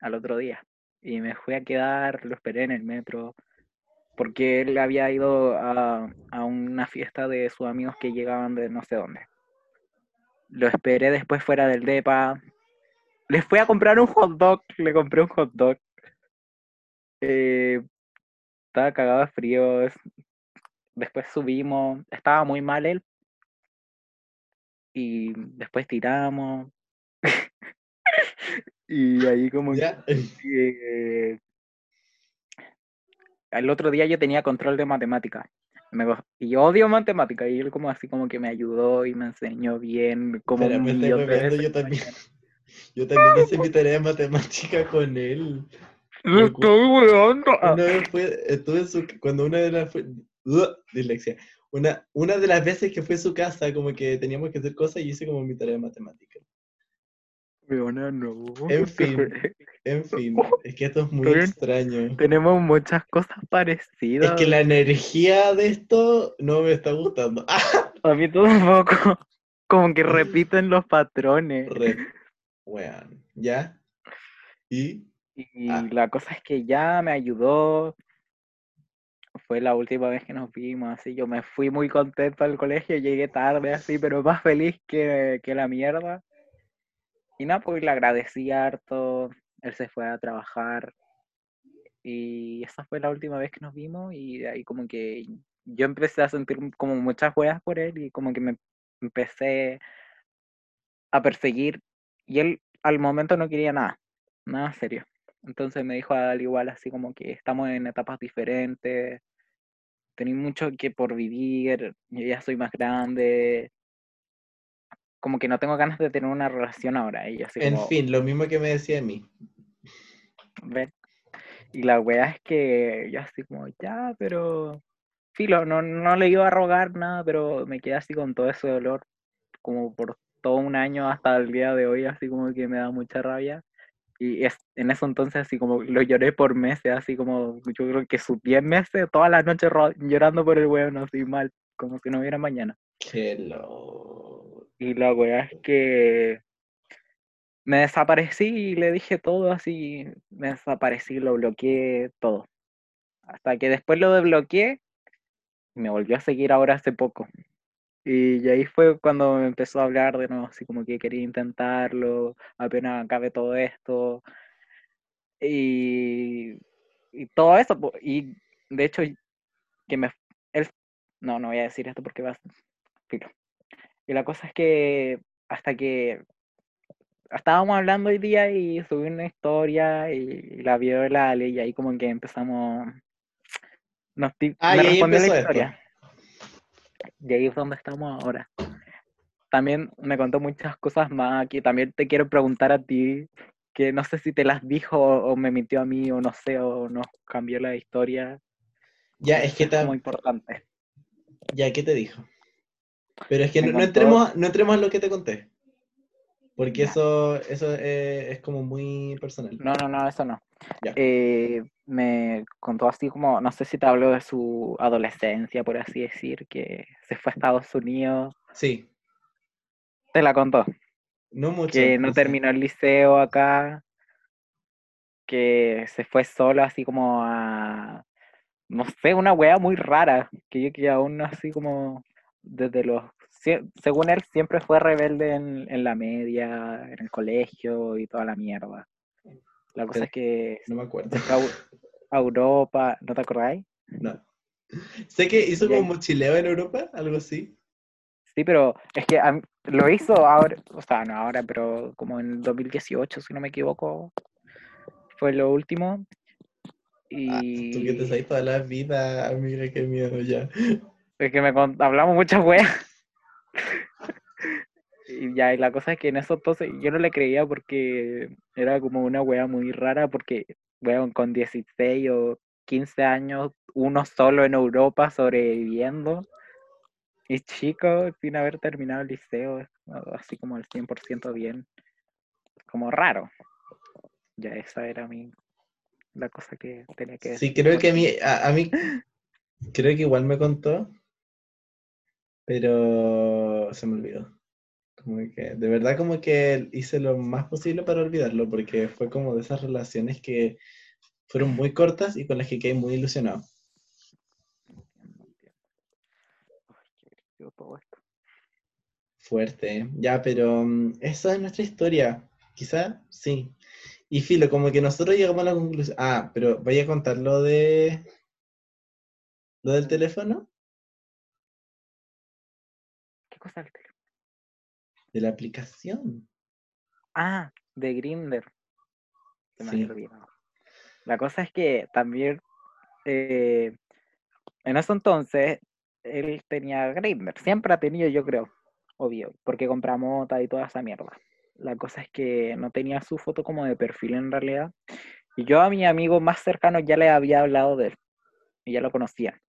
al otro día. Y me fui a quedar, lo esperé en el metro. Porque él había ido a, a una fiesta de sus amigos que llegaban de no sé dónde. Lo esperé después fuera del DEPA. Le fui a comprar un hot dog. Le compré un hot dog. Eh, estaba cagado de frío. Es- Después subimos. Estaba muy mal él. Y después tiramos. y ahí como ¿Ya? que al otro día yo tenía control de matemática. Me go- y yo odio matemática y él como así como que me ayudó y me enseñó bien como Espera, me yo la también. Yo también hice mi tarea de matemática con él. ¡Me estoy! Ah, Una vez fue, estuve su, cuando una de las, ¡Ugh! dislexia, una, una de las veces que fue a su casa, como que teníamos que hacer cosas y hice como mi tarea de matemática. weona, no. En fin. En fin, es que esto es muy extraño. Tenemos muchas cosas parecidas. Es que la energía de esto no me está gustando. ¡Ah! A mí todo un poco como que repiten los patrones. Re, weón, ¿ya? ¿Y? Y Ah. la cosa es que ya me ayudó. Fue la última vez que nos vimos, así. Yo me fui muy contento al colegio, llegué tarde, así, pero más feliz que, que la mierda. Y nada, pues le agradecí harto. Él se fue a trabajar. Y esa fue la última vez que nos vimos. Y de ahí, como que yo empecé a sentir como muchas huevas por él. Y como que me empecé a perseguir. Y él al momento no quería nada, nada serio. Entonces me dijo al igual así como que estamos en etapas diferentes, tenéis mucho que por vivir, yo ya soy más grande, como que no tengo ganas de tener una relación ahora. Y así En como, fin, lo mismo que me decía a mí. Y la wea es que yo así como, ya, pero filo, no, no le iba a rogar nada, pero me quedé así con todo ese dolor, como por todo un año hasta el día de hoy, así como que me da mucha rabia. Y es, en eso entonces así como lo lloré por meses, así como yo creo que sus 10 meses, todas las noches ro- llorando por el weón, así mal, como si no hubiera mañana. Qué lo... Y la weá es que me desaparecí y le dije todo así, me desaparecí, lo bloqueé, todo. Hasta que después lo desbloqueé y me volvió a seguir ahora hace poco. Y ahí fue cuando me empezó a hablar de nuevo, así como que quería intentarlo, apenas acabe todo esto. Y, y todo eso, y de hecho, que me... Él, no, no voy a decir esto porque va a... Y la cosa es que hasta que estábamos hablando hoy día y subí una historia y, la vio la Ale y ahí como que empezamos... Nos, Ah, respondió la historia. Y ahí es donde estamos ahora. También me contó muchas cosas más que también te quiero preguntar a ti, que no sé si te las dijo o, me mintió a mí o no sé, o nos cambió la historia. Ya, es que Eso es muy importante. ya, ¿qué te dijo? Pero es que no, entremos, a- no entremos a lo que te conté. Porque Ya. eso, eso eh, es como muy personal. No, no, no, eso no. Eh, me contó así como, no sé si te habló de su adolescencia, por así decir, que se fue a Estados Unidos. Sí, Te la contó. no mucho. que no terminó el liceo acá, que se fue solo así como a, no sé, una wea muy rara, que yo que aún así como desde los, según él siempre fue rebelde en, en la media, en el colegio y toda la mierda. La cosa es que No me acuerdo. a, Europa, ¿no te acordáis? No. Sé que hizo Y como mochileo en Europa, algo así. Sí, pero es que mí- lo hizo ahora, o sea, no ahora, pero como en el 2018, si no me equivoco, fue lo último. Ah, tú que te Y sabes toda la vida, amiga, qué miedo ya. es que me hablamos muchas weas. Y ya, y la cosa es que en eso entonces yo no le creía porque era como una wea muy rara, porque, weón, con 16 o 15 años, uno solo en Europa sobreviviendo. Y chico, sin haber terminado el liceo, así como al 100% bien, como raro. Ya esa era mi, la cosa que tenía que decir. Sí, creo que a mí, a, a mí, creo que igual me contó, pero se me olvidó. Como que, de verdad como que hice lo más posible para olvidarlo, porque fue como de esas relaciones que fueron muy cortas y con las que quedé muy ilusionado. Fuerte, ya, pero mm, esa es nuestra historia. Quizá sí. Y filo, como que nosotros llegamos a la conclusión. Ah, pero vaya a contar lo de. ¿Lo del teléfono? ¿Qué cosa del teléfono? De la aplicación. Ah, de Grinder. Sí. La cosa es que también eh, en ese entonces él tenía Grindr, siempre ha tenido yo creo, obvio, porque compramos y toda esa mierda. La cosa es que no tenía su foto como de perfil en realidad. Y yo a mi amigo más cercano ya le había hablado de él. Y ya lo conocía.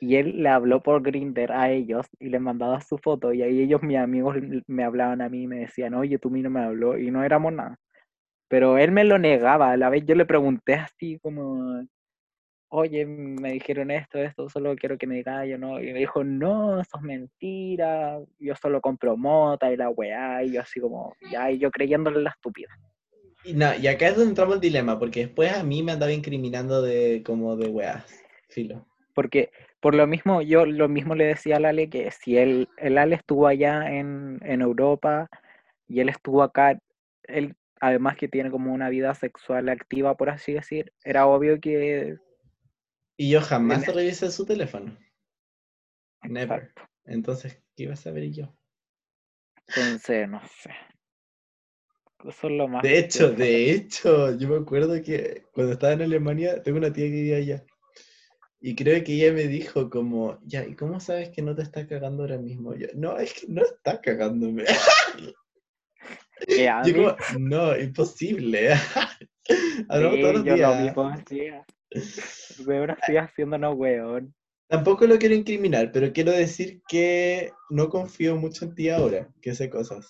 Y él le habló por Grinder a ellos y les mandaba su foto. Y ahí ellos, mis amigos, me hablaban a mí y me decían, oye, tú mí no me habló. Y no éramos nada. Pero él me lo negaba. A la vez yo le pregunté así como, oye, me dijeron esto, esto, solo quiero que me diga yo no. Y me dijo, no, eso es mentira, yo solo compro mota y la weá, y yo así como, ya, y yo creyéndole la estúpida. Y, no, y acá es donde entramos el dilema, porque después a mí me andaba incriminando de como de weá, filo. Porque por lo mismo, yo lo mismo le decía al Ale que si él, el Ale estuvo allá en, en Europa y él estuvo acá, él además que tiene como una vida sexual activa, por así decir, era obvio que y yo jamás revisé su teléfono. Never. Entonces, ¿qué iba a saber yo? Entonces, no sé. Eso es lo más. De hecho, de hecho, yo me acuerdo que cuando estaba en Alemania, tengo una tía que vivía allá. Y creo que ella me dijo como, ya, ¿y cómo sabes que no te está cagando ahora mismo? Yo, no, es que no está cagándome. yo como, no, imposible. Hablamos todos los días. Weón, estoy haciendo no weón. Tampoco lo quiero incriminar, pero quiero decir que no confío mucho en ti ahora, que sé cosas.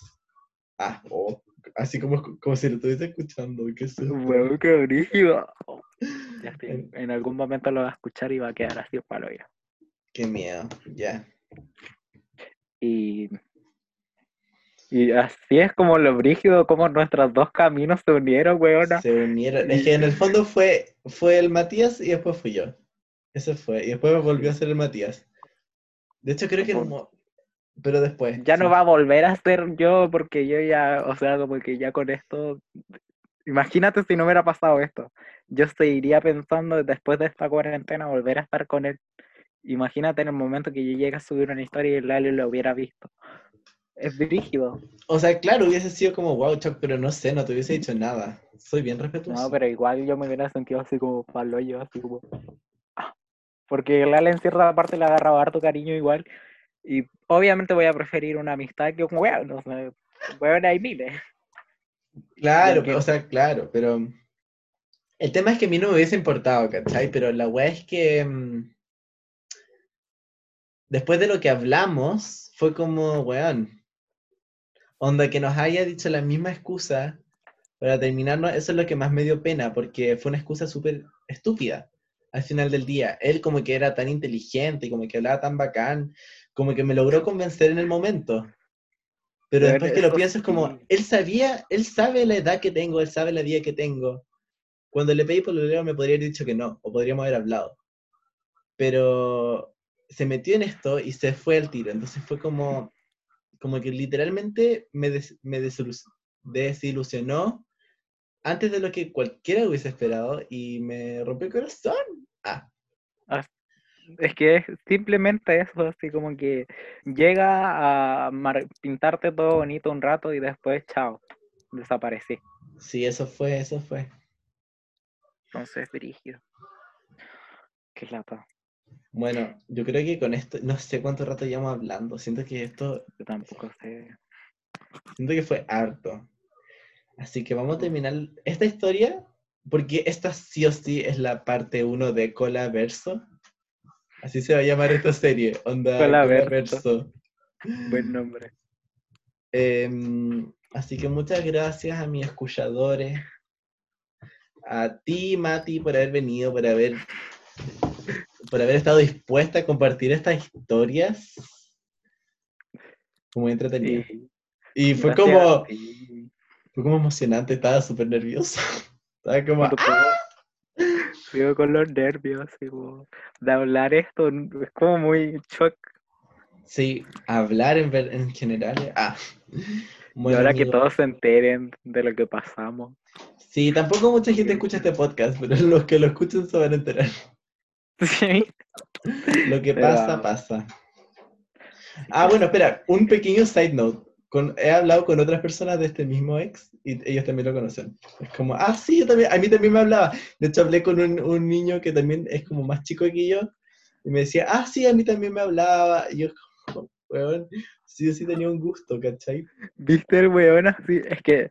Ah, oh, así como, como si lo estuviese escuchando. Weón, qué brígido. Ya estoy, en algún momento lo va a escuchar y va a quedar así para oír. Qué miedo, ya. Y y así es como lo brígido, como nuestros dos caminos se unieron, weona. Se unieron. Es que en el fondo fue, fue el Matías y después fui yo. Eso fue. Y después volvió a ser el Matías. De hecho, creo que como... Pero después. Ya no va a volver a ser yo porque yo ya, o sea, como que ya con esto... Imagínate si no hubiera pasado esto. Yo seguiría pensando después de esta cuarentena volver a estar con él. Imagínate en el momento que yo llegue a subir una historia y el Lali lo hubiera visto. Es brígido. O sea, claro, hubiese sido como wow, Chuck, pero no sé, no te hubiese dicho nada. Soy bien respetuoso. No, pero igual yo me hubiera sentido así como palo yo, así como. Ah, porque el en cierta parte le agarraba harto cariño igual. Y obviamente voy a preferir una amistad que un weón, no sé. Weón hay miles. Claro, pero, o sea, claro, pero. El tema es que a mí no me hubiese importado, ¿cachai? Pero la weá es que. Mm, después de lo que hablamos, fue como, weón, onda que nos haya dicho la misma excusa para terminarnos, eso es lo que más me dio pena, porque fue una excusa súper estúpida al final del día. Él como que era tan inteligente y como que hablaba tan bacán, como que me logró convencer en el momento. Pero después que lo pienso es como, él sabía, él sabe la edad que tengo, él sabe la vida que tengo. Cuando le pedí por lo leo me podría haber dicho que no, o podríamos haber hablado. Pero se metió en esto y se fue al tiro. Entonces fue como, como que literalmente me, me desilusionó antes de lo que cualquiera hubiese esperado y me rompió el corazón. Ah es que es simplemente eso, así como que llega a pintarte todo bonito un rato y después, chao, desaparecí. Sí, eso fue, eso fue. Entonces, dirigido. Qué lata. Bueno, yo creo que con esto, no sé cuánto rato llevamos hablando. Siento que esto. Yo tampoco sé. Siento que fue harto. Así que vamos a terminar esta historia, porque esta sí o sí es la parte 1 de Cola Verso. Así se va a llamar esta serie, Onda Colaverso. Buen nombre. Em, así que muchas gracias a mis escuchadores, a ti, Mati, por haber venido, por haber, por haber estado dispuesta a compartir estas historias. Muy entretenido. Sí, Y fue gracias como, fue como emocionante, estaba súper nervioso. Estaba como, ¡ah! Sigo con los nervios, como, de hablar esto, es como muy shock. sí, hablar en, ver- en general. Ah. y ahora que todos se enteren de lo que pasamos. Sí, tampoco mucha gente escucha este podcast, pero los que lo escuchen se van a enterar. Sí. Lo que Pero- pasa, pasa. Ah, bueno, espera, un pequeño side note. Con, he hablado con otras personas de este mismo ex y ellos también lo conocen. Es como, ah, sí, yo también, a mí también me hablaba. De hecho, hablé con un, un niño que también es como más chico que yo y me decía, ah, sí, a mí también me hablaba. Y yo, como, weón, sí, yo sí tenía un gusto, ¿cachai? ¿Viste el weón así? Es que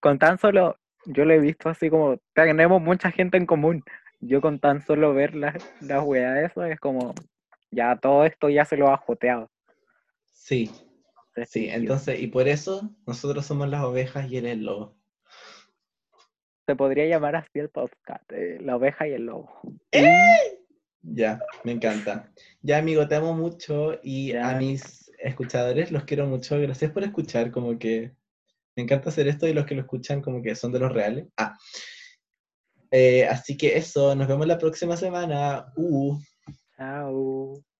con tan solo, yo lo he visto así como, tenemos mucha gente en común. Yo con tan solo ver las las weas de eso es como, ya todo esto ya se lo ha joteado. Sí, sí, entonces, y por eso nosotros somos las ovejas y él el lobo. Se podría llamar así el podcast, eh, la oveja y el lobo. Ya, me encanta. Ya, amigo, te amo mucho y Ya. a mis escuchadores los quiero mucho. Gracias por escuchar, como que me encanta hacer esto y los que lo escuchan como que son de los reales. Ah. Eh, así que eso, nos vemos la próxima semana. Uh. Chao.